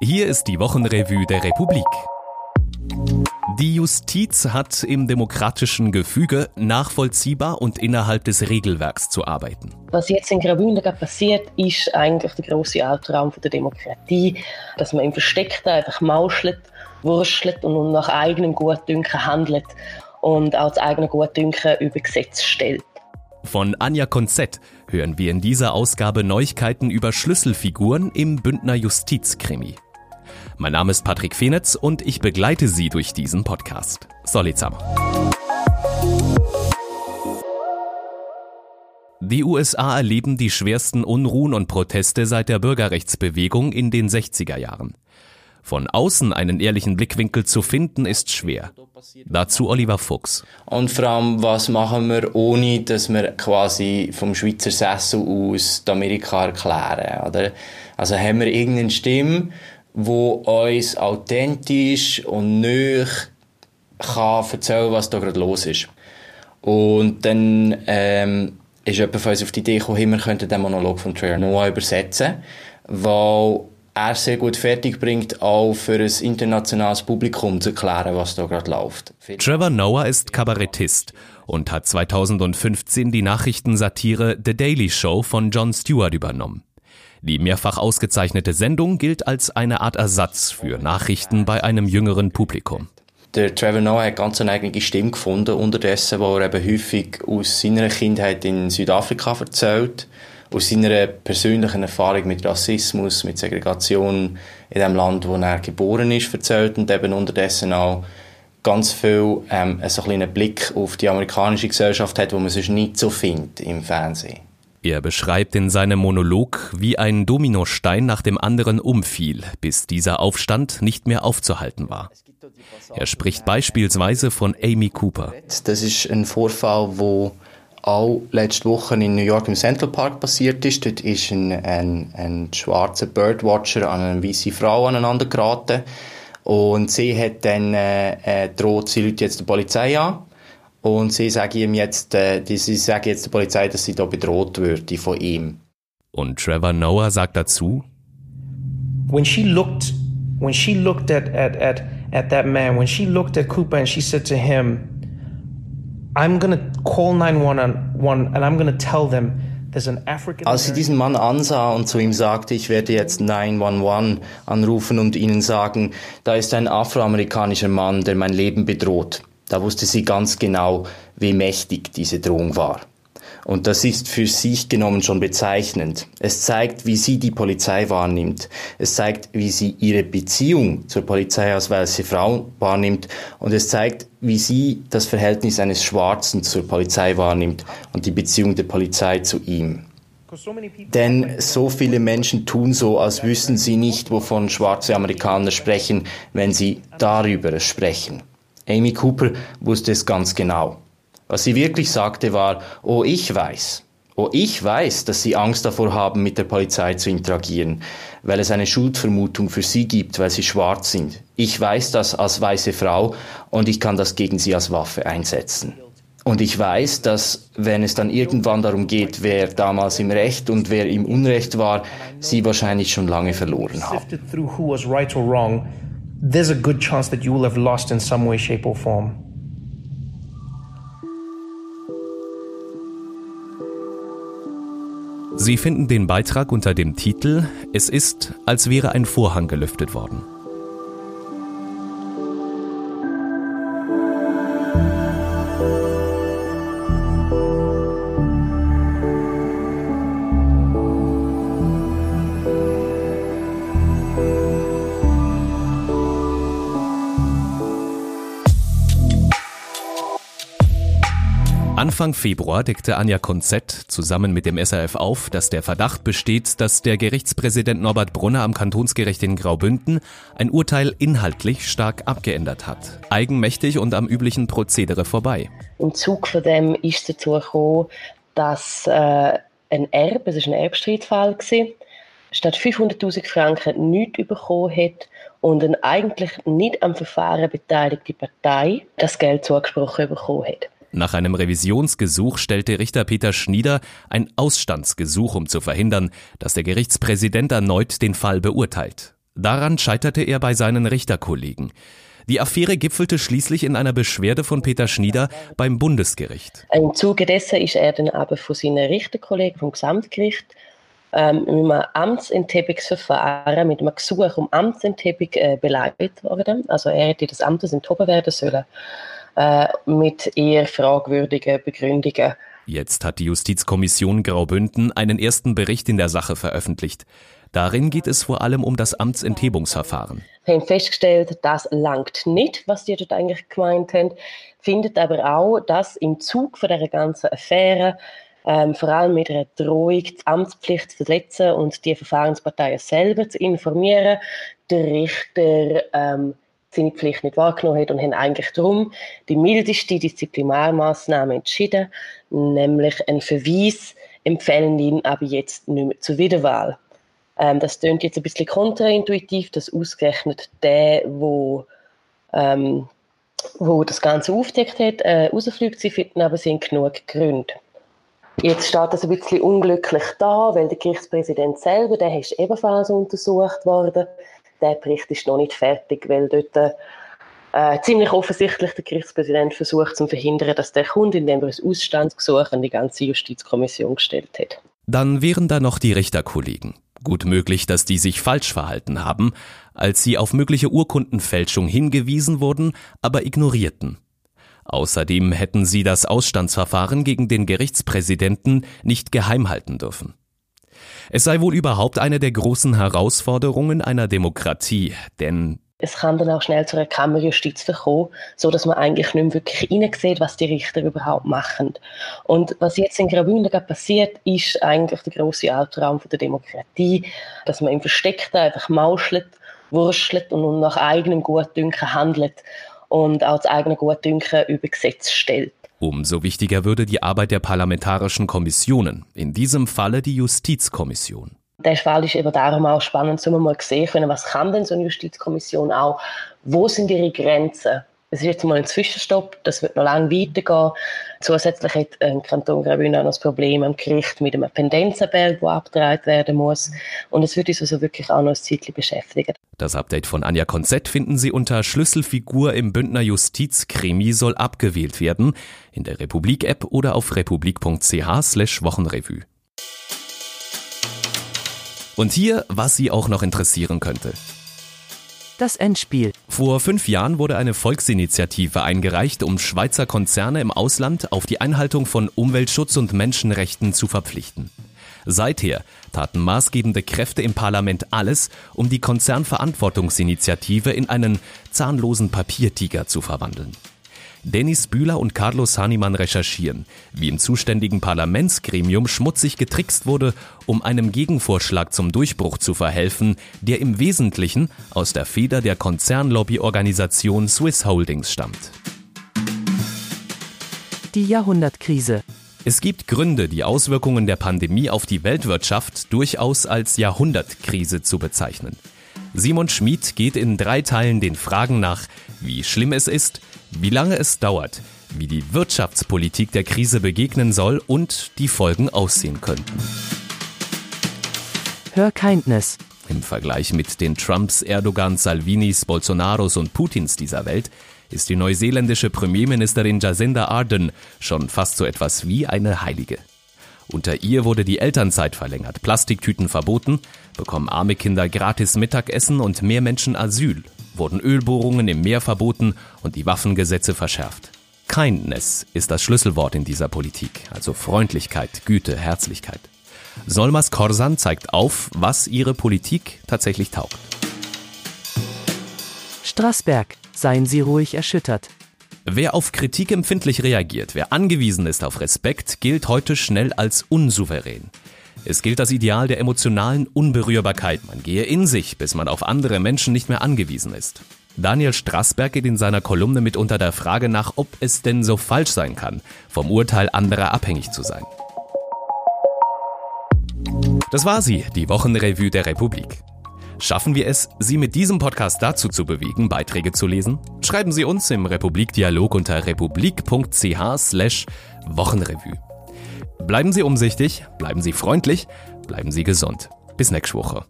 Hier ist die Wochenrevue der Republik. Die Justiz hat im demokratischen Gefüge nachvollziehbar und innerhalb des Regelwerks zu arbeiten. Was jetzt in Graubünden passiert, ist eigentlich der große Albtraum der Demokratie, dass man im Versteckten einfach mauschelt, wurschelt und nach eigenem Gutdünken handelt und auch das eigene Gutdünken über Gesetz stellt. Von Anja Konzett hören wir in dieser Ausgabe Neuigkeiten über Schlüsselfiguren im Bündner Justizkrimi. Mein Name ist Patrick Fenetz und ich begleite Sie durch diesen Podcast. Solizam. Die USA erleben die schwersten Unruhen und Proteste seit der Bürgerrechtsbewegung in den 60er Jahren. Von außen einen ehrlichen Blickwinkel zu finden, ist schwer. Dazu Oliver Fuchs. Und vor allem, was machen wir, ohne dass wir quasi vom Schweizer Sessel aus Amerika erklären? Oder? Also haben wir irgendeine Stimme, wo uns authentisch und nöch kann erzählen, was da gerade los ist. Und dann ähm, ist jemand von uns auf die Idee gekommen, wir könnten den Monolog von Trevor Noah übersetzen, weil er sehr gut fertig bringt, auch für ein internationales Publikum zu erklären, was da gerade läuft. Trevor Noah ist Kabarettist und hat 2015 die Nachrichtensatire The Daily Show von Jon Stewart übernommen. Die mehrfach ausgezeichnete Sendung gilt als eine Art Ersatz für Nachrichten bei einem jüngeren Publikum. Der Trevor Noah hat ganz eine eigene Stimme gefunden unterdessen, wo er eben häufig aus seiner Kindheit in Südafrika erzählt, aus seiner persönlichen Erfahrung mit Rassismus, mit Segregation in dem Land, wo er geboren ist, erzählt und eben unterdessen auch ganz viel ähm, einen Blick auf die amerikanische Gesellschaft hat, wo man sonst nicht so findet im Fernsehen. Er beschreibt in seinem Monolog, wie ein Dominostein nach dem anderen umfiel, bis dieser Aufstand nicht mehr aufzuhalten war. Er spricht beispielsweise von Amy Cooper. Das ist ein Vorfall, wo auch letzte Woche in New York im Central Park passiert ist. Dort ist ein, ein, ein schwarzer Birdwatcher an eine weiße Frau aneinander geraten. Und sie hat dann äh, äh, droht, sie ruft jetzt die Polizei an. Und sie sagen ihm jetzt, äh, sie sagen jetzt der Polizei, dass sie da bedroht würde von ihm. Und Trevor Noah sagt dazu, When she looked, when she looked at, at, at, at that man, when she looked at Cooper and she said to him, I'm gonna call 911 and I'm gonna tell them als sie diesen Mann ansah und zu ihm sagte, ich werde jetzt 911 anrufen und ihnen sagen, da ist ein afroamerikanischer Mann, der mein Leben bedroht. Da wusste sie ganz genau, wie mächtig diese Drohung war. Und das ist für sich genommen schon bezeichnend. Es zeigt, wie sie die Polizei wahrnimmt. Es zeigt, wie sie ihre Beziehung zur Polizei als weiße Frau wahrnimmt. Und es zeigt, wie sie das Verhältnis eines Schwarzen zur Polizei wahrnimmt und die Beziehung der Polizei zu ihm. Denn so viele Menschen tun so, als wüssten sie nicht, wovon schwarze Amerikaner sprechen, wenn sie darüber sprechen. Amy Cooper wusste es ganz genau. Was sie wirklich sagte war, oh ich weiß, oh ich weiß, dass sie Angst davor haben, mit der Polizei zu interagieren, weil es eine Schuldvermutung für sie gibt, weil sie schwarz sind. Ich weiß das als weiße Frau und ich kann das gegen sie als Waffe einsetzen. Und ich weiß, dass wenn es dann irgendwann darum geht, wer damals im Recht und wer im Unrecht war, sie wahrscheinlich schon lange verloren haben there's a good chance that you will have lost in some way, shape, or form. Sie finden den Beitrag unter dem Titel Es ist, als wäre ein Vorhang gelüftet worden. Anfang Februar deckte Anja Konzett zusammen mit dem SRF auf, dass der Verdacht besteht, dass der Gerichtspräsident Norbert Brunner am Kantonsgericht in Graubünden ein Urteil inhaltlich stark abgeändert hat. Eigenmächtig und am üblichen Prozedere vorbei. Im Zug von dem ist dazu gekommen, dass äh, ein Erb, es war ein Erbstreitfall, statt 500.000 Franken nichts bekommen hat und eine eigentlich nicht am Verfahren beteiligte Partei das Geld zugesprochen bekommen hat. Nach einem Revisionsgesuch stellte Richter Peter Schnieder ein Ausstandsgesuch, um zu verhindern, dass der Gerichtspräsident erneut den Fall beurteilt. Daran scheiterte er bei seinen Richterkollegen. Die Affäre gipfelte schließlich in einer Beschwerde von Peter Schnieder beim Bundesgericht. Im Zuge dessen ist er dann aber von seinen Richterkollegen vom Gesamtgericht ähm, mit einem Amtsenthebungsverfahren, mit einem Gesuch um Amtsenthebung äh, beleidigt worden. Also er hätte das Amtes enthoben werden sollen äh, mit eher fragwürdigen Begründungen. Jetzt hat die Justizkommission Graubünden einen ersten Bericht in der Sache veröffentlicht. Darin geht es vor allem um das Amtsenthebungsverfahren. Wir haben festgestellt, das langt nicht, was die dort eigentlich gemeint haben, findet aber auch, dass im Zug von der ganzen Affäre ähm, vor allem mit einer Drohung, die Amtspflicht zu verletzen und die Verfahrensparteien selber zu informieren, der Richter ähm, seine Pflicht nicht wahrgenommen hat und haben eigentlich darum die mildeste Disziplinarmaßnahme entschieden, nämlich einen Verweis empfehlen ihn aber jetzt nicht mehr zur Wiederwahl. Ähm, das klingt jetzt ein bisschen kontraintuitiv, dass ausgerechnet der, wo, ähm, wo das Ganze aufdeckt hat, äh, rausfliegt. Sie finden aber, sie haben genug Gründe. Jetzt steht das ein bisschen unglücklich da, weil der Gerichtspräsident selber, der ist ebenfalls untersucht worden. Der Bericht ist noch nicht fertig, weil dort äh, ziemlich offensichtlich der Gerichtspräsident versucht zu verhindern, dass der Kunde, indem er ein Ausstandsgesuch an die ganze Justizkommission gestellt hat. Dann wären da noch die Richterkollegen. Gut möglich, dass die sich falsch verhalten haben, als sie auf mögliche Urkundenfälschung hingewiesen wurden, aber ignorierten. Außerdem hätten sie das Ausstandsverfahren gegen den Gerichtspräsidenten nicht geheim halten dürfen. Es sei wohl überhaupt eine der großen Herausforderungen einer Demokratie, denn es kann dann auch schnell zu einer Kammerjustiz kommen, so dass man eigentlich nicht mehr wirklich reinsieht, was die Richter überhaupt machen. Und was jetzt in Graubünden passiert, ist eigentlich der große Albtraum der Demokratie, dass man im Versteckten einfach mauschelt, wurschelt und nach eigenem Gutdünken handelt und auch das eigene Gutdünken über Gesetz stellt. Umso wichtiger würde die Arbeit der parlamentarischen Kommissionen, in diesem Falle die Justizkommission. Der Fall ist eben darum auch spannend, um mal sehen können, was kann denn so eine Justizkommission auch, wo sind ihre Grenzen es ist jetzt mal ein Zwischenstopp, das wird noch lange weitergehen. Zusätzlich hat ein Kanton Graubünden auch noch das Problem am Gericht mit einem Pendenzenberg, der abgetragen werden muss. Und es wird uns also wirklich auch noch ein Zeitchen beschäftigen. Das Update von Anja Konzett finden Sie unter Schlüsselfigur im Bündner Justizkrimi soll abgewählt werden, in der Republik-App oder auf republik.ch Wochenrevue. Und hier, was Sie auch noch interessieren könnte. Das Endspiel. Vor fünf Jahren wurde eine Volksinitiative eingereicht, um Schweizer Konzerne im Ausland auf die Einhaltung von Umweltschutz und Menschenrechten zu verpflichten. Seither taten maßgebende Kräfte im Parlament alles, um die Konzernverantwortungsinitiative in einen zahnlosen Papiertiger zu verwandeln. Dennis Bühler und Carlos Hahnemann recherchieren, wie im zuständigen Parlamentsgremium schmutzig getrickst wurde, um einem Gegenvorschlag zum Durchbruch zu verhelfen, der im Wesentlichen aus der Feder der Konzernlobbyorganisation Swiss Holdings stammt. Die Jahrhundertkrise. Es gibt Gründe, die Auswirkungen der Pandemie auf die Weltwirtschaft durchaus als Jahrhundertkrise zu bezeichnen. Simon Schmid geht in drei Teilen den Fragen nach, wie schlimm es ist, wie lange es dauert, wie die Wirtschaftspolitik der Krise begegnen soll und die Folgen aussehen könnten. Hör Kindness. Im Vergleich mit den Trumps, Erdogans, Salvinis, Bolsonaros und Putins dieser Welt ist die neuseeländische Premierministerin Jacinda Ardern schon fast so etwas wie eine Heilige. Unter ihr wurde die Elternzeit verlängert, Plastiktüten verboten, bekommen arme Kinder gratis Mittagessen und mehr Menschen Asyl, wurden Ölbohrungen im Meer verboten und die Waffengesetze verschärft. Kindness ist das Schlüsselwort in dieser Politik, also Freundlichkeit, Güte, Herzlichkeit. Solmas Korsan zeigt auf, was ihre Politik tatsächlich taugt. Straßberg, seien Sie ruhig erschüttert. Wer auf Kritik empfindlich reagiert, wer angewiesen ist auf Respekt, gilt heute schnell als unsouverän. Es gilt das Ideal der emotionalen Unberührbarkeit. Man gehe in sich, bis man auf andere Menschen nicht mehr angewiesen ist. Daniel Strassberg geht in seiner Kolumne mitunter der Frage nach, ob es denn so falsch sein kann, vom Urteil anderer abhängig zu sein. Das war sie, die Wochenrevue der Republik. Schaffen wir es, Sie mit diesem Podcast dazu zu bewegen, Beiträge zu lesen? Schreiben Sie uns im Republikdialog unter republik.ch slash Wochenrevue. Bleiben Sie umsichtig, bleiben Sie freundlich, bleiben Sie gesund. Bis nächste Woche.